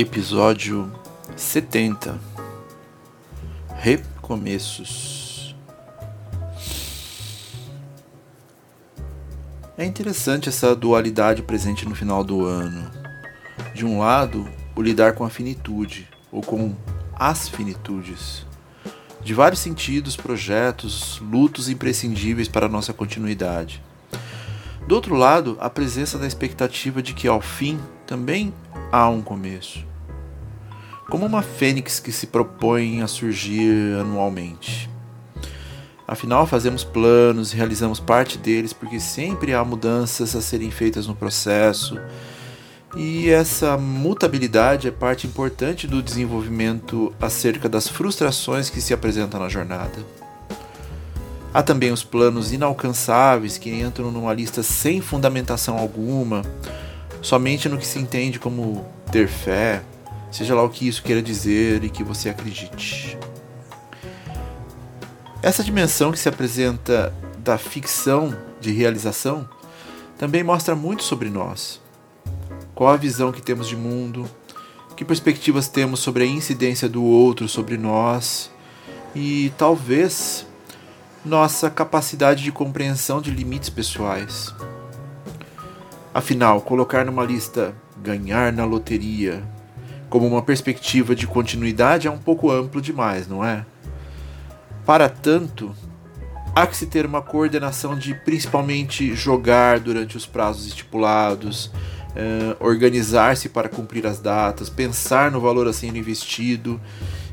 Episódio 70 Recomeços É interessante essa dualidade presente no final do ano. De um lado, o lidar com a finitude, ou com as finitudes. De vários sentidos, projetos, lutos imprescindíveis para nossa continuidade. Do outro lado, a presença da expectativa de que ao fim também há um começo como uma fênix que se propõe a surgir anualmente. Afinal, fazemos planos, realizamos parte deles porque sempre há mudanças a serem feitas no processo. E essa mutabilidade é parte importante do desenvolvimento acerca das frustrações que se apresentam na jornada. Há também os planos inalcançáveis que entram numa lista sem fundamentação alguma, somente no que se entende como ter fé, seja lá o que isso queira dizer e que você acredite. Essa dimensão que se apresenta da ficção de realização também mostra muito sobre nós. Qual a visão que temos de mundo, que perspectivas temos sobre a incidência do outro sobre nós e talvez nossa capacidade de compreensão de limites pessoais. Afinal, colocar numa lista ganhar na loteria como uma perspectiva de continuidade é um pouco amplo demais, não é? Para tanto, há que se ter uma coordenação de principalmente jogar durante os prazos estipulados, eh, organizar-se para cumprir as datas, pensar no valor a sendo investido,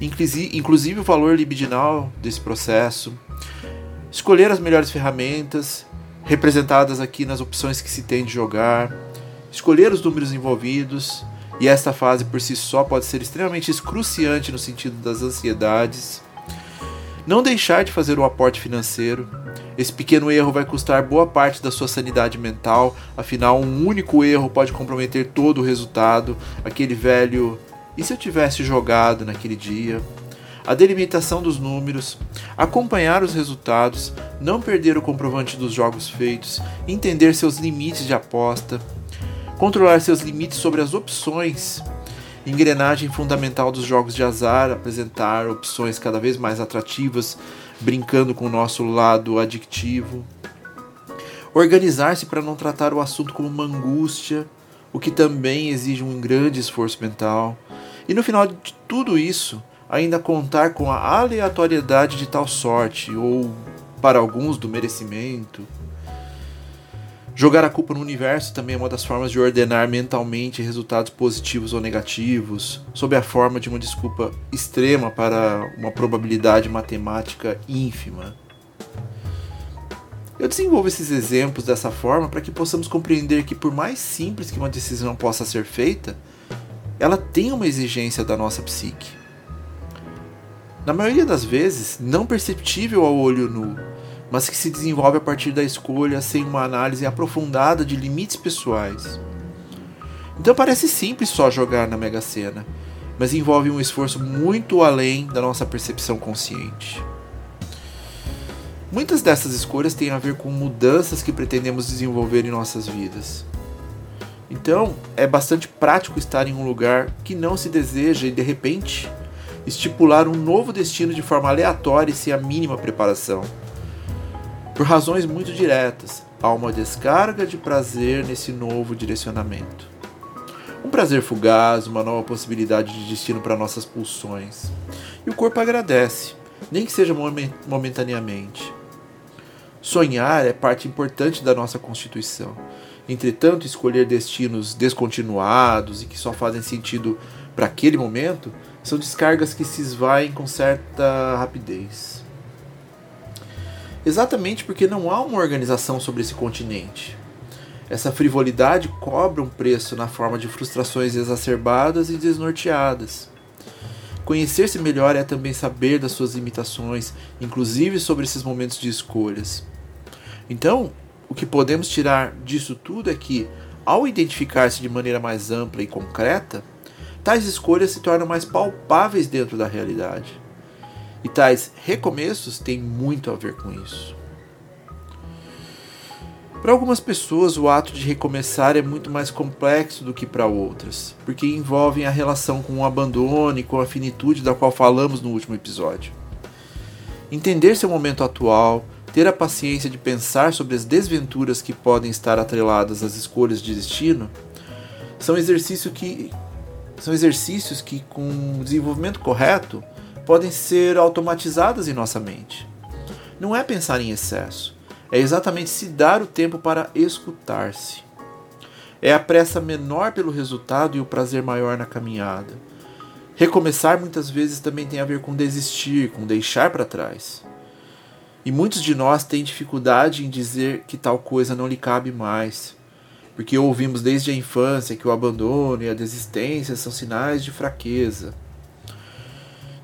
inclusive, inclusive o valor libidinal desse processo, escolher as melhores ferramentas, representadas aqui nas opções que se tem de jogar, escolher os números envolvidos e esta fase por si só pode ser extremamente excruciante no sentido das ansiedades. Não deixar de fazer o aporte financeiro. Esse pequeno erro vai custar boa parte da sua sanidade mental, afinal, um único erro pode comprometer todo o resultado. Aquele velho. E se eu tivesse jogado naquele dia? A delimitação dos números, acompanhar os resultados, não perder o comprovante dos jogos feitos, entender seus limites de aposta, controlar seus limites sobre as opções, engrenagem fundamental dos jogos de azar, apresentar opções cada vez mais atrativas, brincando com o nosso lado adictivo. Organizar-se para não tratar o assunto como uma angústia, o que também exige um grande esforço mental. E no final de tudo isso, ainda contar com a aleatoriedade de tal sorte, ou para alguns do merecimento. Jogar a culpa no universo também é uma das formas de ordenar mentalmente resultados positivos ou negativos, sob a forma de uma desculpa extrema para uma probabilidade matemática ínfima. Eu desenvolvo esses exemplos dessa forma para que possamos compreender que, por mais simples que uma decisão possa ser feita, ela tem uma exigência da nossa psique. Na maioria das vezes, não perceptível ao olho nu, mas que se desenvolve a partir da escolha sem uma análise aprofundada de limites pessoais. Então parece simples só jogar na Mega Sena, mas envolve um esforço muito além da nossa percepção consciente. Muitas dessas escolhas têm a ver com mudanças que pretendemos desenvolver em nossas vidas. Então, é bastante prático estar em um lugar que não se deseja e, de repente, estipular um novo destino de forma aleatória e sem a mínima preparação. Por razões muito diretas, há uma descarga de prazer nesse novo direcionamento. Um prazer fugaz, uma nova possibilidade de destino para nossas pulsões. E o corpo agradece, nem que seja momentaneamente. Sonhar é parte importante da nossa constituição. Entretanto, escolher destinos descontinuados e que só fazem sentido para aquele momento são descargas que se esvaem com certa rapidez. Exatamente porque não há uma organização sobre esse continente. Essa frivolidade cobra um preço na forma de frustrações exacerbadas e desnorteadas. Conhecer-se melhor é também saber das suas limitações, inclusive sobre esses momentos de escolhas. Então, o que podemos tirar disso tudo é que, ao identificar-se de maneira mais ampla e concreta, tais escolhas se tornam mais palpáveis dentro da realidade. E tais recomeços têm muito a ver com isso. Para algumas pessoas, o ato de recomeçar é muito mais complexo do que para outras, porque envolvem a relação com o abandono e com a finitude da qual falamos no último episódio. Entender seu momento atual, ter a paciência de pensar sobre as desventuras que podem estar atreladas às escolhas de destino, são, exercício que, são exercícios que, com o desenvolvimento correto, podem ser automatizadas em nossa mente. Não é pensar em excesso é exatamente se dar o tempo para escutar-se. É a pressa menor pelo resultado e o prazer maior na caminhada. Recomeçar muitas vezes também tem a ver com desistir, com deixar para trás. E muitos de nós têm dificuldade em dizer que tal coisa não lhe cabe mais, porque ouvimos desde a infância que o abandono e a desistência são sinais de fraqueza.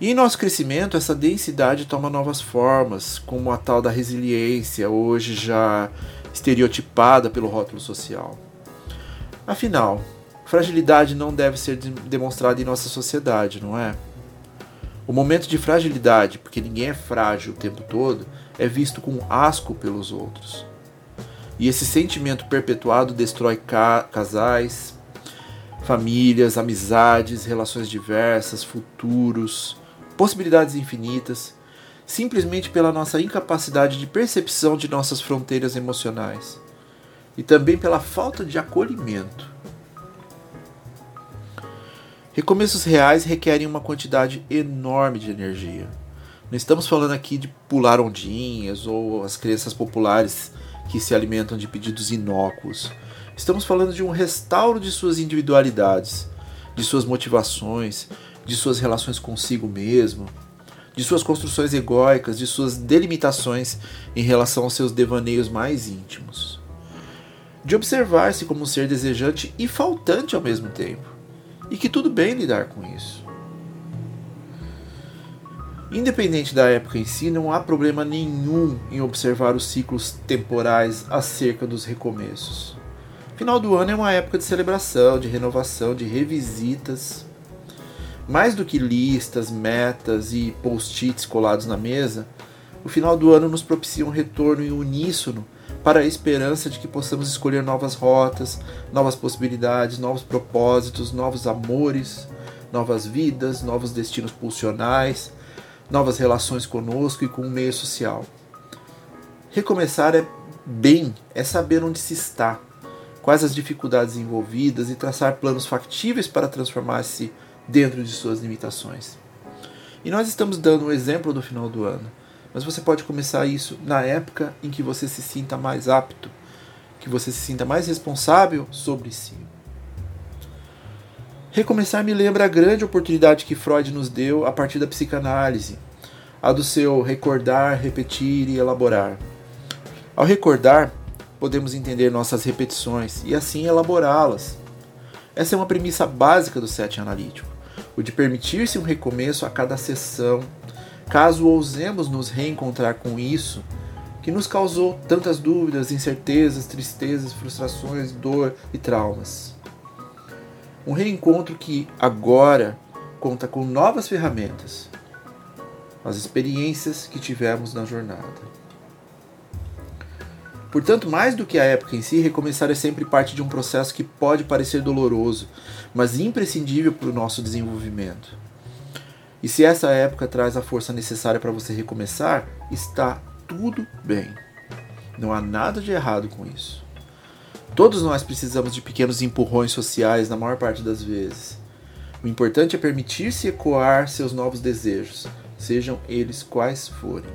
E em nosso crescimento, essa densidade toma novas formas, como a tal da resiliência, hoje já estereotipada pelo rótulo social. Afinal, fragilidade não deve ser demonstrada em nossa sociedade, não é? O momento de fragilidade, porque ninguém é frágil o tempo todo, é visto com asco pelos outros. E esse sentimento perpetuado destrói ca casais, famílias, amizades, relações diversas, futuros, possibilidades infinitas, simplesmente pela nossa incapacidade de percepção de nossas fronteiras emocionais e também pela falta de acolhimento. Recomeços reais requerem uma quantidade enorme de energia. Não estamos falando aqui de pular ondinhas ou as crenças populares que se alimentam de pedidos inócuos. Estamos falando de um restauro de suas individualidades, de suas motivações, de suas relações consigo mesmo, de suas construções egóicas, de suas delimitações em relação aos seus devaneios mais íntimos. De observar-se como um ser desejante e faltante ao mesmo tempo, e que tudo bem lidar com isso. Independente da época em si, não há problema nenhum em observar os ciclos temporais acerca dos recomeços. Final do ano é uma época de celebração, de renovação, de revisitas mais do que listas, metas e post-its colados na mesa, o final do ano nos propicia um retorno em uníssono para a esperança de que possamos escolher novas rotas, novas possibilidades, novos propósitos, novos amores, novas vidas, novos destinos pulsionais, novas relações conosco e com o meio social. Recomeçar é bem, é saber onde se está, quais as dificuldades envolvidas e traçar planos factíveis para transformar-se dentro de suas limitações. E nós estamos dando um exemplo do final do ano, mas você pode começar isso na época em que você se sinta mais apto, que você se sinta mais responsável sobre si. Recomeçar me lembra a grande oportunidade que Freud nos deu a partir da psicanálise, a do seu recordar, repetir e elaborar. Ao recordar, podemos entender nossas repetições e assim elaborá-las. Essa é uma premissa básica do setting analítico o de permitir-se um recomeço a cada sessão, caso ousemos nos reencontrar com isso que nos causou tantas dúvidas, incertezas, tristezas, frustrações, dor e traumas. Um reencontro que agora conta com novas ferramentas, as experiências que tivemos na jornada. Portanto, mais do que a época em si, recomeçar é sempre parte de um processo que pode parecer doloroso, mas imprescindível para o nosso desenvolvimento. E se essa época traz a força necessária para você recomeçar, está tudo bem. Não há nada de errado com isso. Todos nós precisamos de pequenos empurrões sociais na maior parte das vezes. O importante é permitir-se ecoar seus novos desejos, sejam eles quais forem.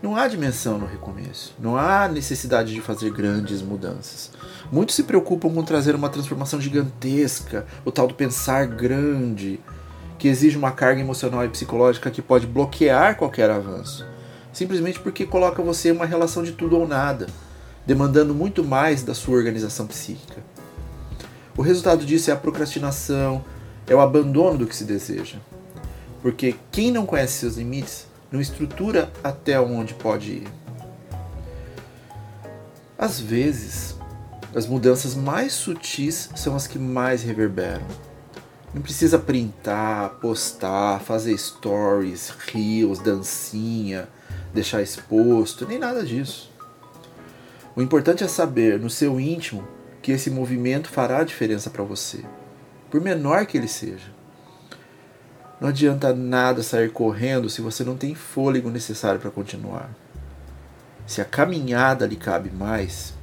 Não há dimensão no recomeço, não há necessidade de fazer grandes mudanças. Muitos se preocupam com trazer uma transformação gigantesca, o tal do pensar grande, que exige uma carga emocional e psicológica que pode bloquear qualquer avanço, simplesmente porque coloca você em uma relação de tudo ou nada, demandando muito mais da sua organização psíquica. O resultado disso é a procrastinação, é o abandono do que se deseja. Porque quem não conhece seus limites não estrutura até onde pode ir. Às vezes, as mudanças mais sutis são as que mais reverberam. Não precisa printar, postar, fazer stories, reels, dancinha, deixar exposto, nem nada disso. O importante é saber, no seu íntimo, que esse movimento fará diferença para você, por menor que ele seja. Não adianta nada sair correndo se você não tem fôlego necessário para continuar. Se a caminhada lhe cabe mais,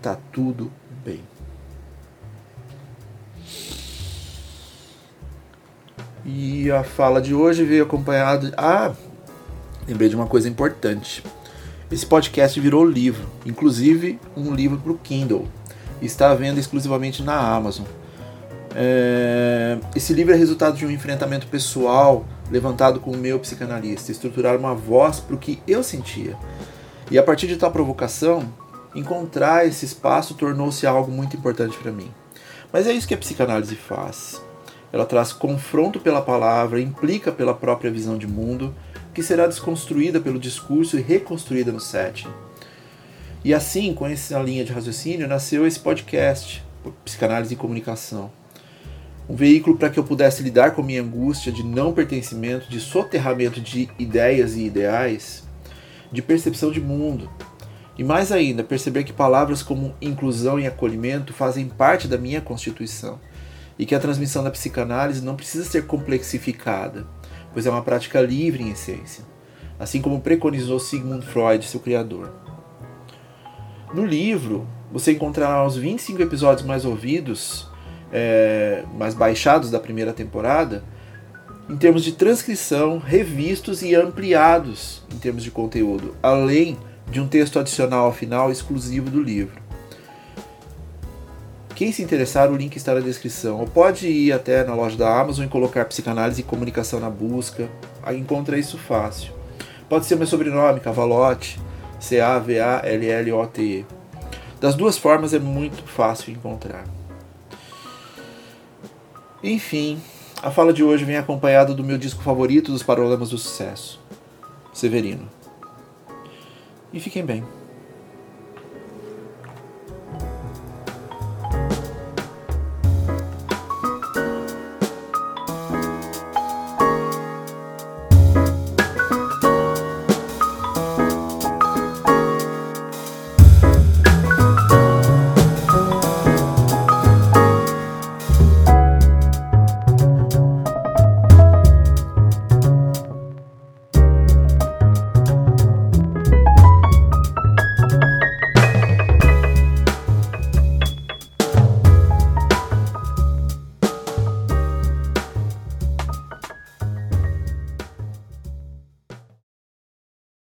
tá tudo bem. E a fala de hoje veio acompanhado. Ah, lembrei de uma coisa importante. Esse podcast virou livro, inclusive um livro para o Kindle. Está à venda exclusivamente na Amazon. É... Esse livro é resultado de um enfrentamento pessoal levantado com o meu psicanalista, estruturar uma voz para o que eu sentia. E a partir de tal provocação, encontrar esse espaço tornou-se algo muito importante para mim. Mas é isso que a psicanálise faz. Ela traz confronto pela palavra, implica pela própria visão de mundo, que será desconstruída pelo discurso e reconstruída no setting. E assim, com essa linha de raciocínio, nasceu esse podcast, Psicanálise e Comunicação um veículo para que eu pudesse lidar com minha angústia de não pertencimento, de soterramento de ideias e ideais, de percepção de mundo. E mais ainda, perceber que palavras como inclusão e acolhimento fazem parte da minha constituição e que a transmissão da psicanálise não precisa ser complexificada, pois é uma prática livre em essência, assim como preconizou Sigmund Freud, seu criador. No livro, você encontrará os 25 episódios mais ouvidos é, mais baixados da primeira temporada, em termos de transcrição, revistos e ampliados em termos de conteúdo, além de um texto adicional ao final exclusivo do livro. Quem se interessar, o link está na descrição. Ou pode ir até na loja da Amazon e colocar psicanálise e comunicação na busca. Aí encontra isso fácil. Pode ser meu sobrenome, Cavalote, C-A-V-A-L-L-O-T-E. Das duas formas é muito fácil encontrar. Enfim, a fala de hoje vem acompanhada do meu disco favorito dos Paralamas do Sucesso, Severino. E fiquem bem.